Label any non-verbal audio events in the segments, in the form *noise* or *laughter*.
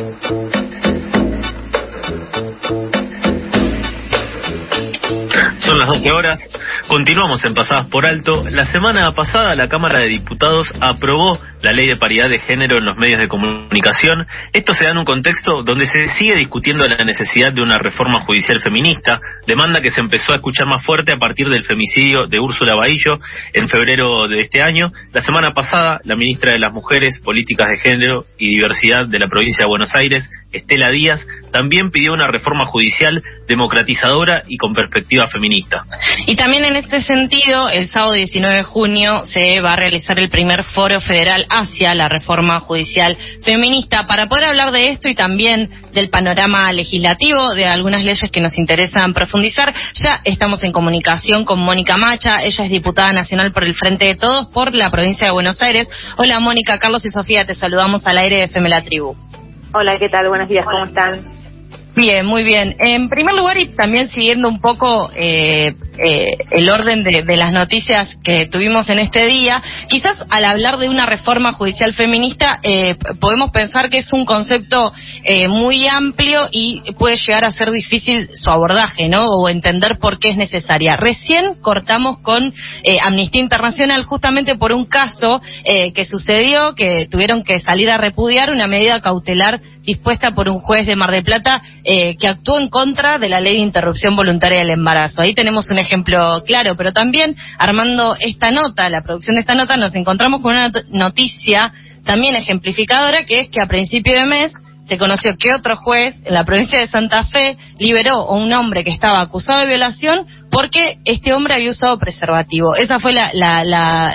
Son las 12 horas. Continuamos en Pasadas por Alto. La semana pasada la Cámara de Diputados aprobó la ley de paridad de género en los medios de comunicación. Esto se da en un contexto donde se sigue discutiendo la necesidad de una reforma judicial feminista, demanda que se empezó a escuchar más fuerte a partir del femicidio de Úrsula Bahillo en febrero de este año. La semana pasada, la ministra de las Mujeres, Políticas de Género y Diversidad de la provincia de Buenos Aires, Estela Díaz, también pidió una reforma judicial democratizadora y con perspectiva feminista. Y también en este sentido, el sábado 19 de junio se va a realizar el primer foro federal hacia la reforma judicial feminista. Para poder hablar de esto y también del panorama legislativo, de algunas leyes que nos interesan profundizar, ya estamos en comunicación con Mónica Macha. Ella es diputada nacional por el Frente de Todos por la provincia de Buenos Aires. Hola Mónica, Carlos y Sofía, te saludamos al aire de FM La Tribu. Hola, ¿qué tal? Buenos días, ¿cómo están? Bien, muy bien. En primer lugar, y también siguiendo un poco eh, eh, el orden de, las noticias que tuvimos en este día, quizás al hablar de una reforma judicial feminista, eh, podemos pensar que es un concepto muy amplio y puede llegar a ser difícil su abordaje, ¿no? O entender por qué es necesaria. Recién cortamos con Amnistía Internacional justamente por un caso que sucedió, que tuvieron que salir a repudiar una medida cautelar dispuesta por un juez de Mar del Plata eh, que actuó en contra de la ley de interrupción voluntaria del embarazo. Ahí tenemos un ejemplo claro, pero también armando esta nota, la producción de esta nota, nos encontramos con una noticia también ejemplificadora, que es que a principio de mes se conoció que otro juez en la provincia de Santa Fe liberó a un hombre que estaba acusado de violación porque este hombre había usado preservativo. Esa fue la, la,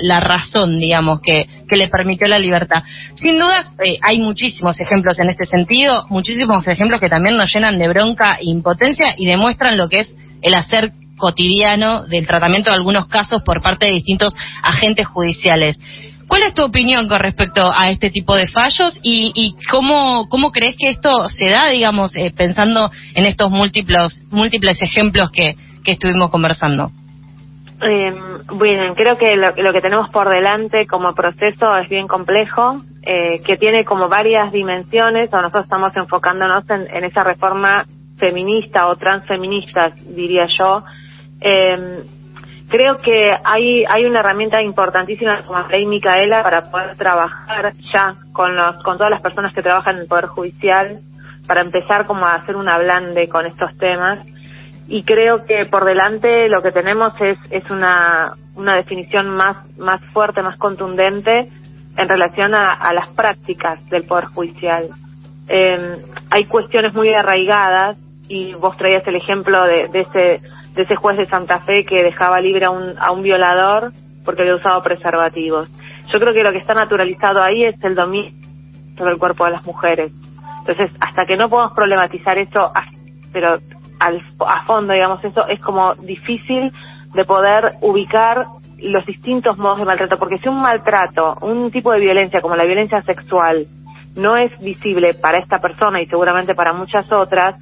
la, razón, digamos, que, que, le permitió la libertad. Sin duda, eh, hay muchísimos ejemplos en este sentido, muchísimos ejemplos que también nos llenan de bronca e impotencia y demuestran lo que es el hacer cotidiano del tratamiento de algunos casos por parte de distintos agentes judiciales. ¿Cuál es tu opinión con respecto a este tipo de fallos y, y cómo, crees que esto se da, digamos, eh, pensando en estos múltiples, múltiples ejemplos que, estuvimos conversando? Eh, bueno, creo que lo, que tenemos por delante como proceso es bien complejo, eh, que tiene como varias dimensiones, o nosotros estamos enfocándonos en, en esa reforma feminista o transfeminista, diría yo. Eh, creo que hay, hay una herramienta importantísima como la ley Micaela para poder trabajar ya con, los, con todas las personas que trabajan en el Poder Judicial, para empezar como a hacer un ablande con estos temas. Y creo que por delante lo que tenemos es, es una, una definición más, más fuerte, más contundente en relación a, las prácticas del Poder Judicial. Eh, hay cuestiones muy arraigadas y vos traías el ejemplo de ese de ese juez de Santa Fe que dejaba libre a un, a un violador porque había usado preservativos. Yo creo que lo que está naturalizado ahí es el dominio sobre el cuerpo de las mujeres. Entonces, hasta que no podamos problematizar eso, pero al, a fondo, digamos, eso es como difícil de poder ubicar los distintos modos de maltrato, porque si un maltrato, un tipo de violencia como la violencia sexual, no es visible para esta persona y seguramente para muchas otras,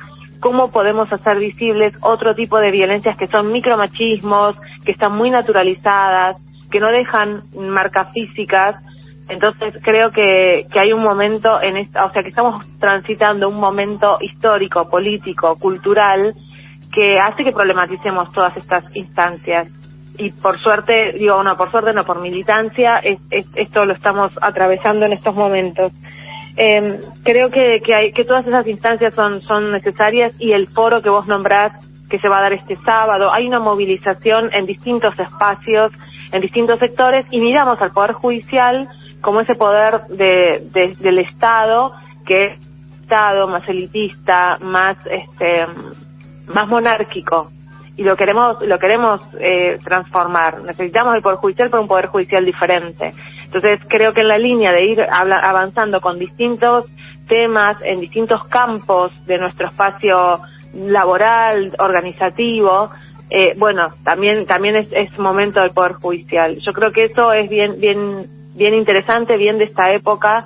cómo podemos hacer visibles otro tipo de violencias que son micromachismos, que están muy naturalizadas, que no dejan marcas físicas. Entonces creo que, que hay un momento en esta, o sea que estamos transitando un momento histórico, político, cultural, que hace que problematicemos todas estas instancias. Y por suerte, digo, no, por suerte no, por militancia, esto lo estamos atravesando en estos momentos. Eh, creo que, que, hay, que todas esas instancias son, son necesarias y el foro que vos nombrás que se va a dar este sábado, hay una movilización en distintos espacios, en distintos sectores y miramos al Poder Judicial como ese poder de, del Estado que es Estado más elitista, más este más monárquico y lo queremos lo queremos eh, transformar. Necesitamos el poder judicial para un poder judicial diferente. Entonces creo que en la línea de ir avanzando con distintos temas en distintos campos de nuestro espacio laboral, organizativo, eh, bueno, también también es, es, momento del poder judicial. Yo creo que eso es bien bien bien interesante, bien de esta época.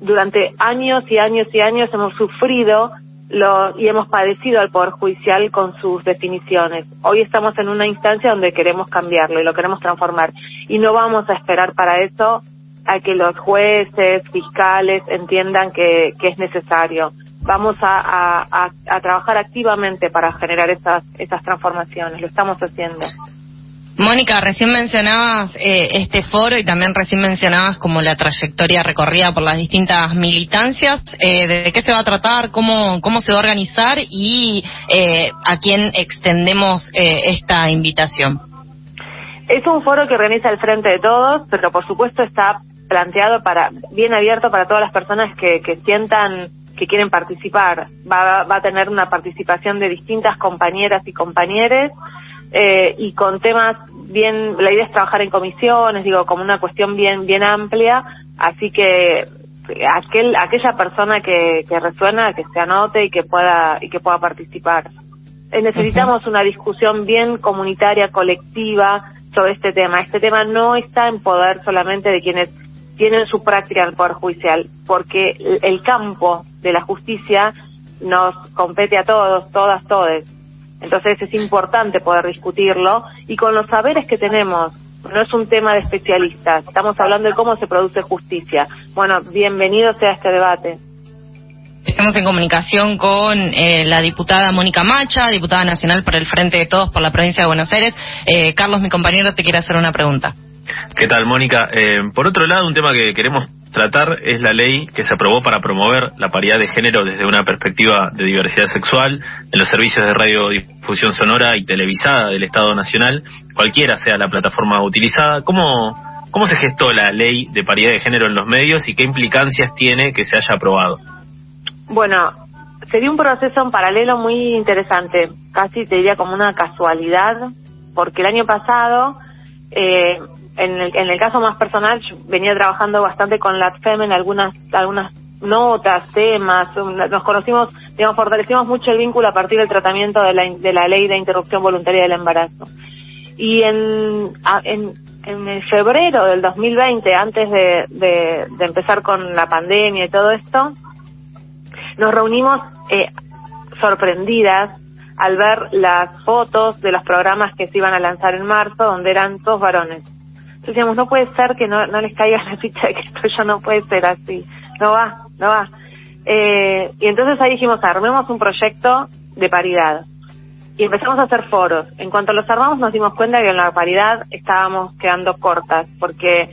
Durante años y años y años hemos sufrido lo, y hemos padecido al Poder Judicial con sus definiciones. Hoy estamos en una instancia donde queremos cambiarlo y lo queremos transformar. Y no vamos a esperar para eso a que los jueces, fiscales entiendan que, que es necesario. Vamos a, a, a, trabajar activamente para generar esas, esas transformaciones, lo estamos haciendo. Mónica, recién mencionabas eh, este foro y también recién mencionabas como la trayectoria recorrida por las distintas militancias. Eh, ¿De qué se va a tratar? ¿Cómo, cómo se va a organizar? ¿Y eh, a quién extendemos esta invitación? Es un foro que organiza el Frente de Todos, pero por supuesto está planteado para bien abierto para todas las personas que, que sientan que quieren participar. Va, va a tener una participación de distintas compañeras y compañeros eh, y con temas bien, la idea es trabajar en comisiones, digo, como una cuestión bien, bien amplia, así que aquel, aquella persona que, que resuena, que se anote y que pueda, y que pueda participar. Eh, necesitamos una discusión bien comunitaria, colectiva, sobre este tema. Este tema no está en poder solamente de quienes tienen su práctica en el Poder Judicial, porque el campo de la justicia nos compete a todos, todas, todes. Entonces es importante poder discutirlo y con los saberes que tenemos. No es un tema de especialistas, estamos hablando de cómo se produce justicia. Bueno, bienvenido sea este debate. Estamos en comunicación con eh, la diputada Mónica Macha, diputada nacional por el Frente de Todos por la provincia de Buenos Aires. Eh, Carlos, mi compañero, te quiere hacer una pregunta. ¿Qué tal, Mónica? Eh, por otro lado, un tema que queremos tratar es la ley que se aprobó para promover la paridad de género desde una perspectiva de diversidad sexual en los servicios de radiodifusión sonora y televisada del Estado Nacional, cualquiera sea la plataforma utilizada. ¿Cómo, cómo se gestó la ley de paridad de género en los medios y qué implicancias tiene que se haya aprobado? Bueno, sería un proceso en paralelo muy interesante, casi te diría como una casualidad, porque el año pasado eh, en el, en el caso más personal, yo venía trabajando bastante con la FEM en algunas, algunas notas, temas, nos conocimos, digamos, fortalecimos mucho el vínculo a partir del tratamiento de la, de la ley de interrupción voluntaria del embarazo. Y en, en, en febrero del 2020, antes de, de, de, empezar con la pandemia y todo esto, nos reunimos eh, sorprendidas al ver las fotos de los programas que se iban a lanzar en marzo, donde eran todos varones decíamos, no puede ser que no, no les caiga la ficha de que esto ya no puede ser así, no va, no va. Eh, y entonces ahí dijimos, armemos un proyecto de paridad. Y empezamos a hacer foros. En cuanto los armamos nos dimos cuenta que en la paridad estábamos quedando cortas, porque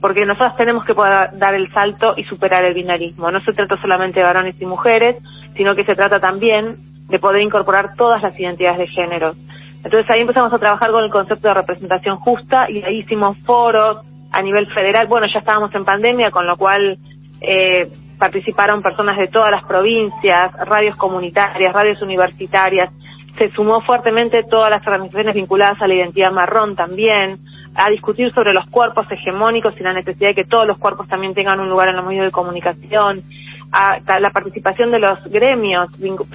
porque nosotros tenemos que poder dar el salto y superar el binarismo. No se trata solamente de varones y mujeres, sino que se trata también de poder incorporar todas las identidades de género. Entonces ahí empezamos a trabajar con el concepto de representación justa y ahí hicimos foros a nivel federal. Bueno, ya estábamos en pandemia, con lo cual eh, participaron personas de todas las provincias, radios comunitarias, radios universitarias. Se sumó fuertemente todas las organizaciones vinculadas a la identidad marrón también, a discutir sobre los cuerpos hegemónicos y la necesidad de que todos los cuerpos también tengan un lugar en los medios de comunicación, a, la participación de los gremios,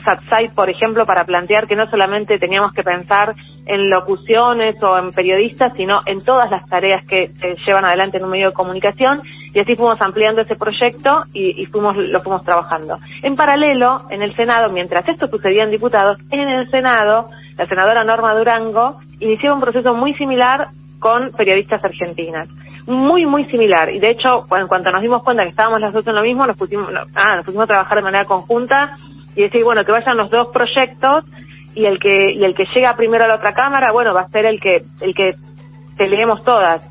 SATSAI, por ejemplo, para plantear que no solamente teníamos que pensar en locuciones o en periodistas, sino en todas las tareas que se llevan adelante en un medio de comunicación, y así fuimos ampliando ese proyecto y, y fuimos lo fuimos trabajando. En paralelo, en el Senado, mientras esto sucedía en diputados, en el Senado, la senadora Norma Durango inició un proceso muy similar con periodistas argentinas muy, muy similar. Y de hecho, en cuanto nos dimos cuenta que estábamos las dos en lo mismo, nos pusimos, ah, nos pusimos a trabajar de manera conjunta y decir, bueno, que vayan los dos proyectos y el que, y el que llega primero a la otra cámara, bueno, va a ser el que, el que peleemos todas.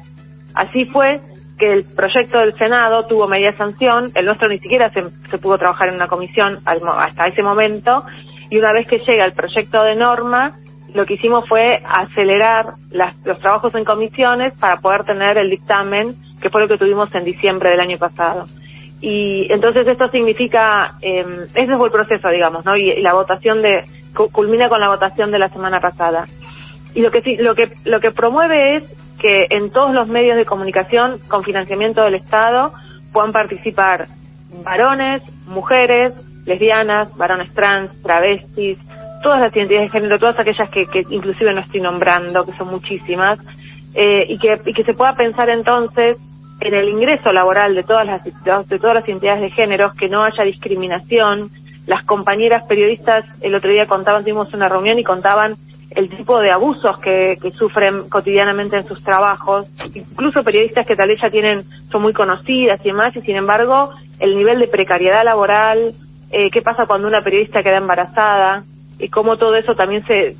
Así fue que el proyecto del Senado tuvo media sanción, el nuestro ni siquiera se, se pudo trabajar en una comisión hasta ese momento, y una vez que llega el proyecto de norma, lo que hicimos fue acelerar los trabajos en comisiones para poder tener el dictamen, que fue lo que tuvimos en diciembre del año pasado. Y entonces esto significa, eh, ese fue el proceso, digamos, ¿no? Y, la votación de, culmina con la votación de la semana pasada. Y lo que lo que, lo que promueve es que en todos los medios de comunicación con financiamiento del Estado puedan participar varones, mujeres, lesbianas, varones trans, travestis, todas las identidades de género, todas aquellas que, que inclusive no estoy nombrando, que son muchísimas, eh, y, que, y que se pueda pensar entonces en el ingreso laboral de todas las de todas las identidades de género, que no haya discriminación. Las compañeras periodistas el otro día contaban, tuvimos una reunión y contaban el tipo de abusos que, que sufren cotidianamente en sus trabajos, incluso periodistas que tal vez ya tienen, son muy conocidas y demás, y sin embargo, el nivel de precariedad laboral, eh, qué pasa cuando una periodista queda embarazada, y cómo todo eso también se,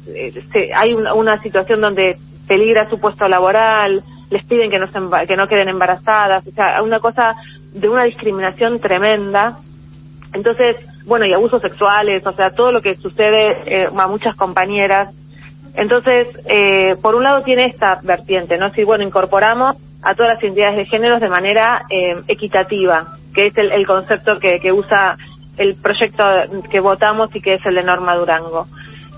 se hay una, una situación donde peligra su puesto laboral, les piden que no, se, que no queden embarazadas, o sea, una cosa de una discriminación tremenda. Entonces, bueno, y abusos sexuales, o sea, todo lo que sucede eh, a muchas compañeras. Entonces, eh, por un lado tiene esta vertiente, ¿no? Si, bueno, incorporamos a todas las identidades de géneros de manera eh, equitativa, que es el, el concepto que, que usa el proyecto que votamos y que es el de Norma Durango.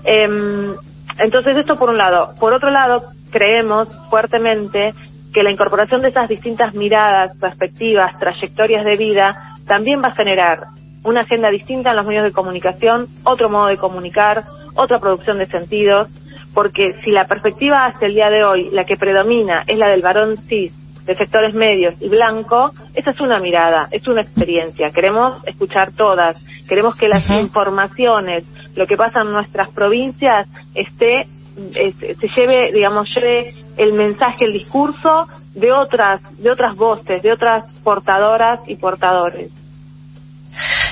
Eh, entonces, esto por un lado. Por otro lado, creemos fuertemente que la incorporación de esas distintas miradas, perspectivas, trayectorias de vida también va a generar una agenda distinta en los medios de comunicación, otro modo de comunicar, otra producción de sentidos, porque si la perspectiva hasta el día de hoy, la que predomina es la del varón cis, de sectores medios y blanco, esa es una mirada, es una experiencia. Queremos escuchar todas, queremos que las informaciones, lo que pasa en nuestras provincias, esté se lleve, digamos, lleve el mensaje, el discurso de otras, de otras voces, de otras portadoras y portadores.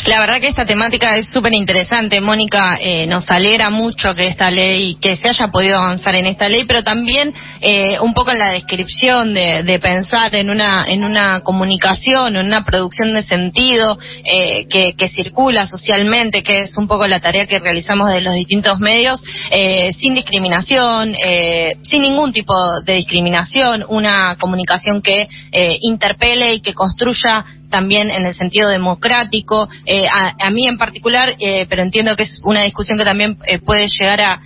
La verdad que esta temática es súper interesante, Mónica. Eh, nos alegra mucho que esta ley, que se haya podido avanzar en esta ley, pero también eh, un poco en la descripción de, de, pensar en una en una comunicación, en una producción de sentido eh, que, que, circula socialmente, que es un poco la tarea que realizamos de los distintos medios, eh, sin discriminación, eh, sin ningún tipo de discriminación, una comunicación que eh, interpele y que construya también en el sentido democrático. Eh, a, a, mí en particular, eh, pero entiendo que es una discusión que también eh, puede llegar a,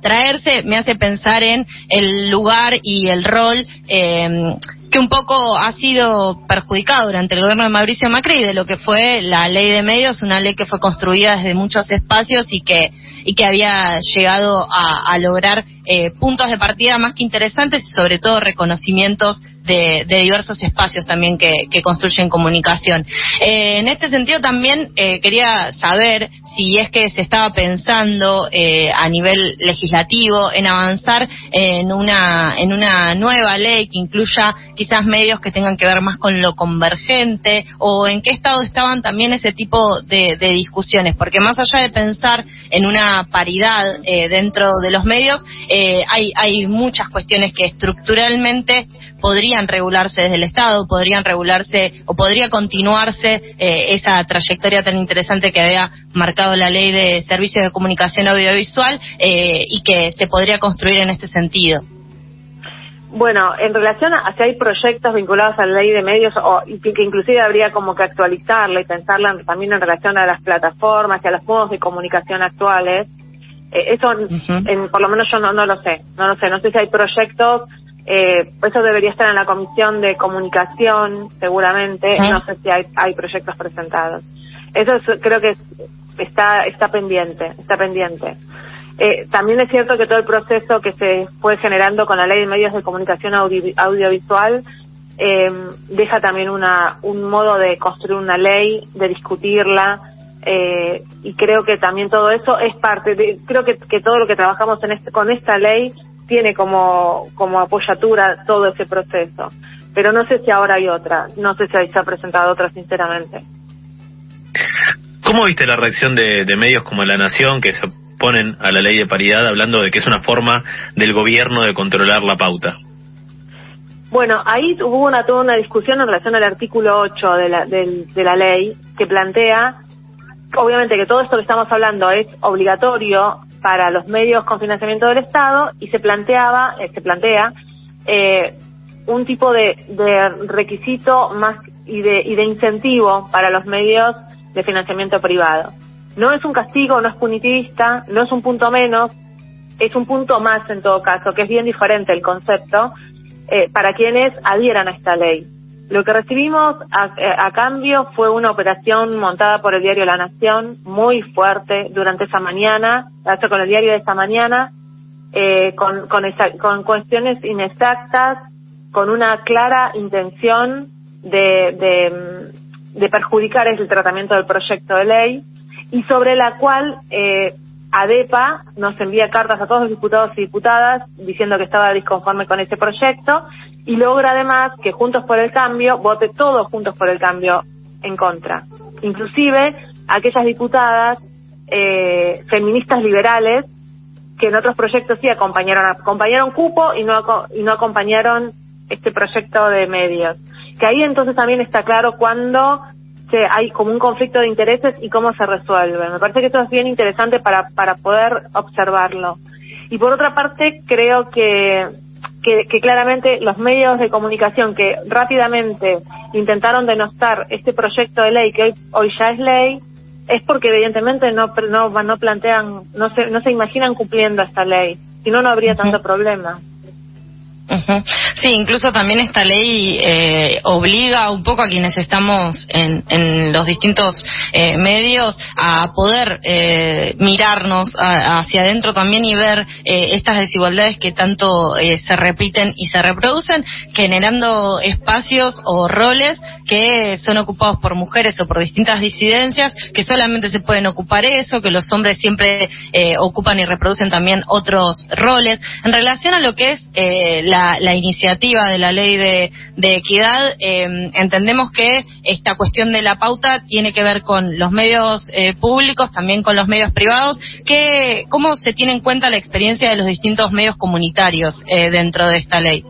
traerse, me hace pensar en el lugar y el rol eh, que un poco ha sido perjudicado durante el gobierno de Mauricio Macri de lo que fue la ley de medios, una ley que fue construida desde muchos espacios y que y que había llegado a, a lograr eh, puntos de partida más que interesantes y sobre todo reconocimientos de, diversos espacios también que, que construyen comunicación. Eh, en este sentido también eh, quería saber si es que se estaba pensando eh, a nivel legislativo en avanzar en una en una nueva ley que incluya quizás medios que tengan que ver más con lo convergente o en qué estado estaban también ese tipo de, de discusiones porque más allá de pensar en una paridad eh, dentro de los medios eh, hay hay muchas cuestiones que estructuralmente podrían regularse desde el Estado podrían regularse o podría continuarse eh, esa trayectoria tan interesante que había marcado la ley de servicios de comunicación audiovisual eh, y que se podría construir en este sentido. Bueno, en relación a si hay proyectos vinculados a la ley de medios o que inclusive habría como que actualizarla y pensarla también en relación a las plataformas y a los modos de comunicación actuales, eh, eso uh -huh. en, por lo menos yo no, no lo sé, no lo sé, no sé si hay proyectos, eh, eso debería estar en la comisión de comunicación seguramente, no sé si hay, hay proyectos presentados. Eso es, creo que está está pendiente, está pendiente. Eh, también es cierto que todo el proceso que se fue generando con la ley de medios de comunicación audio, audiovisual eh, deja también una un modo de construir una ley, de discutirla eh, y creo que también todo eso es parte de creo que, que todo lo que trabajamos en este, con esta ley tiene como como apoyatura todo ese proceso. Pero no sé si ahora hay otra, no sé si se ha presentado otra sinceramente. ¿Cómo viste la reacción de, de medios como La Nación que se oponen a la ley de paridad hablando de que es una forma del gobierno de controlar la pauta? Bueno, ahí hubo una, toda una discusión en relación al artículo 8 de la, de, de la ley que plantea, obviamente que todo esto que estamos hablando es obligatorio para los medios con financiamiento del Estado y se planteaba, eh, se plantea eh, un tipo de, requisito más y de, y de incentivo para los medios de financiamiento privado. No es un castigo, no es punitivista, no es un punto menos, es un punto más en todo caso, que es bien diferente el concepto, eh, para quienes adhieran a esta ley. Lo que recibimos a, a, cambio fue una operación montada por el diario La Nación, muy fuerte durante esa mañana, hasta con el diario de esta mañana, eh, con, con, esa, con cuestiones inexactas, con una clara intención de, de, de perjudicar el tratamiento del proyecto de ley y sobre la cual eh, ADEPA nos envía cartas a todos los diputados y diputadas diciendo que estaba disconforme con ese proyecto y logra además que Juntos por el Cambio vote todos Juntos por el Cambio en contra. Inclusive aquellas diputadas eh, feministas liberales que en otros proyectos sí acompañaron, acompañaron cupo y no, y no acompañaron este proyecto de medios. Que ahí entonces también está claro cuando se, hay como un conflicto de intereses y cómo se resuelve. Me parece que esto es bien interesante para, para poder observarlo. Y por otra parte, creo que, que, que claramente los medios de comunicación que rápidamente intentaron denostar este proyecto de ley que hoy, hoy ya es ley, es porque evidentemente no, no, no plantean, no se, no se imaginan cumpliendo esta ley. Si no, no habría tanto problema. Sí, incluso también esta ley eh, obliga un poco a quienes estamos en, en los distintos eh, medios a poder eh, mirarnos hacia adentro también y ver eh, estas desigualdades que tanto eh, se repiten y se reproducen, generando espacios o roles que son ocupados por mujeres o por distintas disidencias, que solamente se pueden ocupar eso, que los hombres siempre eh, ocupan y reproducen también otros roles. En relación a lo que es la la, iniciativa de la ley de, equidad, em, entendemos que esta cuestión de la pauta tiene que ver con los medios eh, públicos, también con los medios privados. ¿Qué, ¿Cómo se tiene en cuenta la experiencia de los distintos medios comunitarios eh, dentro de esta ley?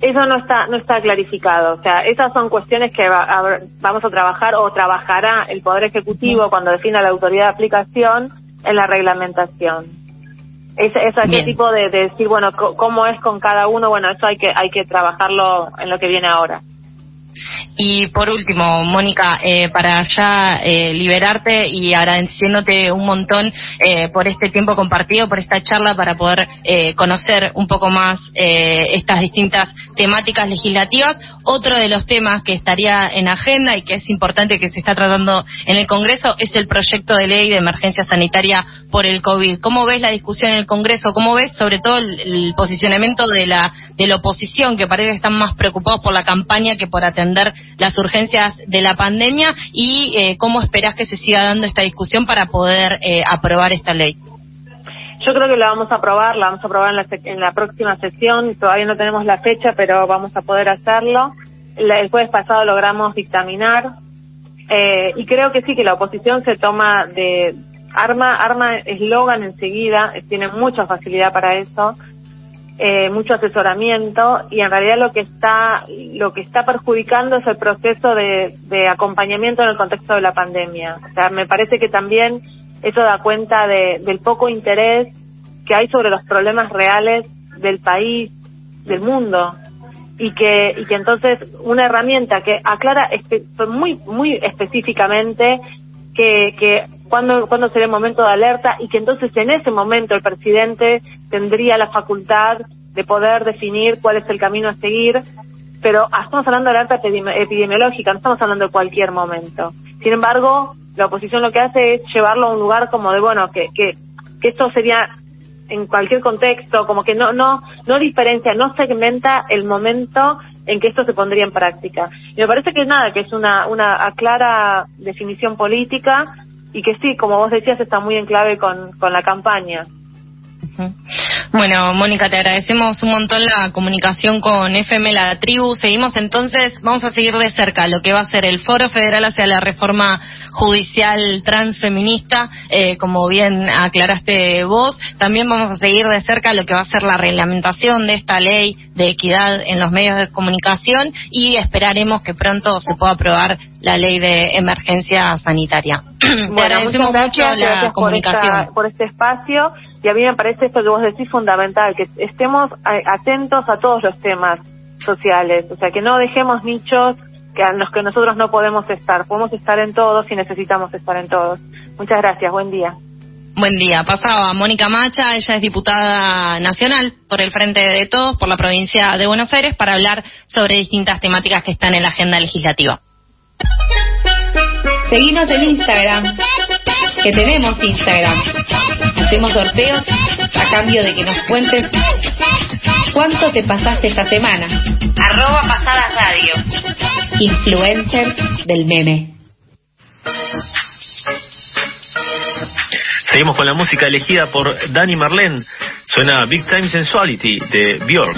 Eso no está no está clarificado. O sea, esas son cuestiones que vamos a trabajar o trabajará el Poder Ejecutivo cuando defina la autoridad de aplicación en la reglamentación. Es, es qué tipo de, de, decir, bueno, cómo es con cada uno, bueno, eso hay que, hay que trabajarlo en lo que viene ahora. Y por último, Mónica, eh, para ya eh, liberarte y agradeciéndote un montón eh, por este tiempo compartido, por esta charla, para poder conocer un poco más estas distintas temáticas legislativas. Otro de los temas que estaría en agenda y que es importante que se está tratando en el Congreso es el proyecto de ley de emergencia sanitaria por el COVID. ¿Cómo ves la discusión en el Congreso? ¿Cómo ves sobre todo el, posicionamiento de la, de la oposición, que parece que están más preocupados por la campaña que por atender las urgencias de la pandemia? ¿Y eh, cómo esperás que se siga dando esta discusión para poder eh, aprobar esta ley? Yo creo que la vamos a aprobar, la vamos a aprobar en la, en la próxima sesión, todavía no tenemos la fecha, pero vamos a poder hacerlo. el jueves pasado logramos dictaminar eh, y creo que sí, que la oposición se toma de arma, arma eslogan enseguida, tiene mucha facilidad para eso, eh, mucho asesoramiento y en realidad lo que está, lo que está perjudicando es el proceso de, de acompañamiento en el contexto de la pandemia. O sea, me parece que también eso da cuenta de, del poco interés que hay sobre los problemas reales del país, del mundo, y que, y que entonces una herramienta que aclara muy, muy específicamente que, que cuando, cuando sería el momento de alerta y que entonces en ese momento el presidente tendría la facultad de poder definir cuál es el camino a seguir, pero estamos hablando de alerta epidemiológica, no estamos hablando de cualquier momento. Sin embargo, la oposición lo que hace es llevarlo a un lugar como de, bueno, que, que, que esto sería en cualquier contexto, como que no, no, no diferencia, no segmenta el momento en que esto se pondría en práctica. Me parece que nada, que es una, una clara definición política y que sí, como vos decías, está muy en clave con, con la campaña. Bueno, Mónica, te agradecemos un montón la comunicación con FM La Tribu. Seguimos entonces, vamos a seguir de cerca lo que va a ser el Foro Federal hacia la reforma judicial transfeminista, eh, como bien aclaraste vos. También vamos a seguir de cerca lo que va a ser la reglamentación de esta ley de equidad en los medios de comunicación y esperaremos que pronto se pueda aprobar la ley de emergencia sanitaria. *clears throat* Te agradecemos mucho la comunicación. por este espacio y a mí me parece esto que vos decís fundamental, que estemos atentos a todos los temas sociales, o sea, que no dejemos nichos que a los que nosotros no podemos estar, podemos estar en todos y necesitamos estar en todos. Muchas gracias, buen día. Buen día. Pasaba Mónica Macha, ella es diputada nacional por el Frente de Todos, por la provincia de Buenos Aires, para hablar sobre distintas temáticas que están en la agenda legislativa. Seguimos en Instagram, que tenemos Instagram. Hacemos sorteos a cambio de que nos cuentes cuánto te pasaste esta semana. Arroba Pasada Radio. Influencer del meme. Seguimos con la música elegida por Danny Marlene. Suena Big Time Sensuality de Bjork.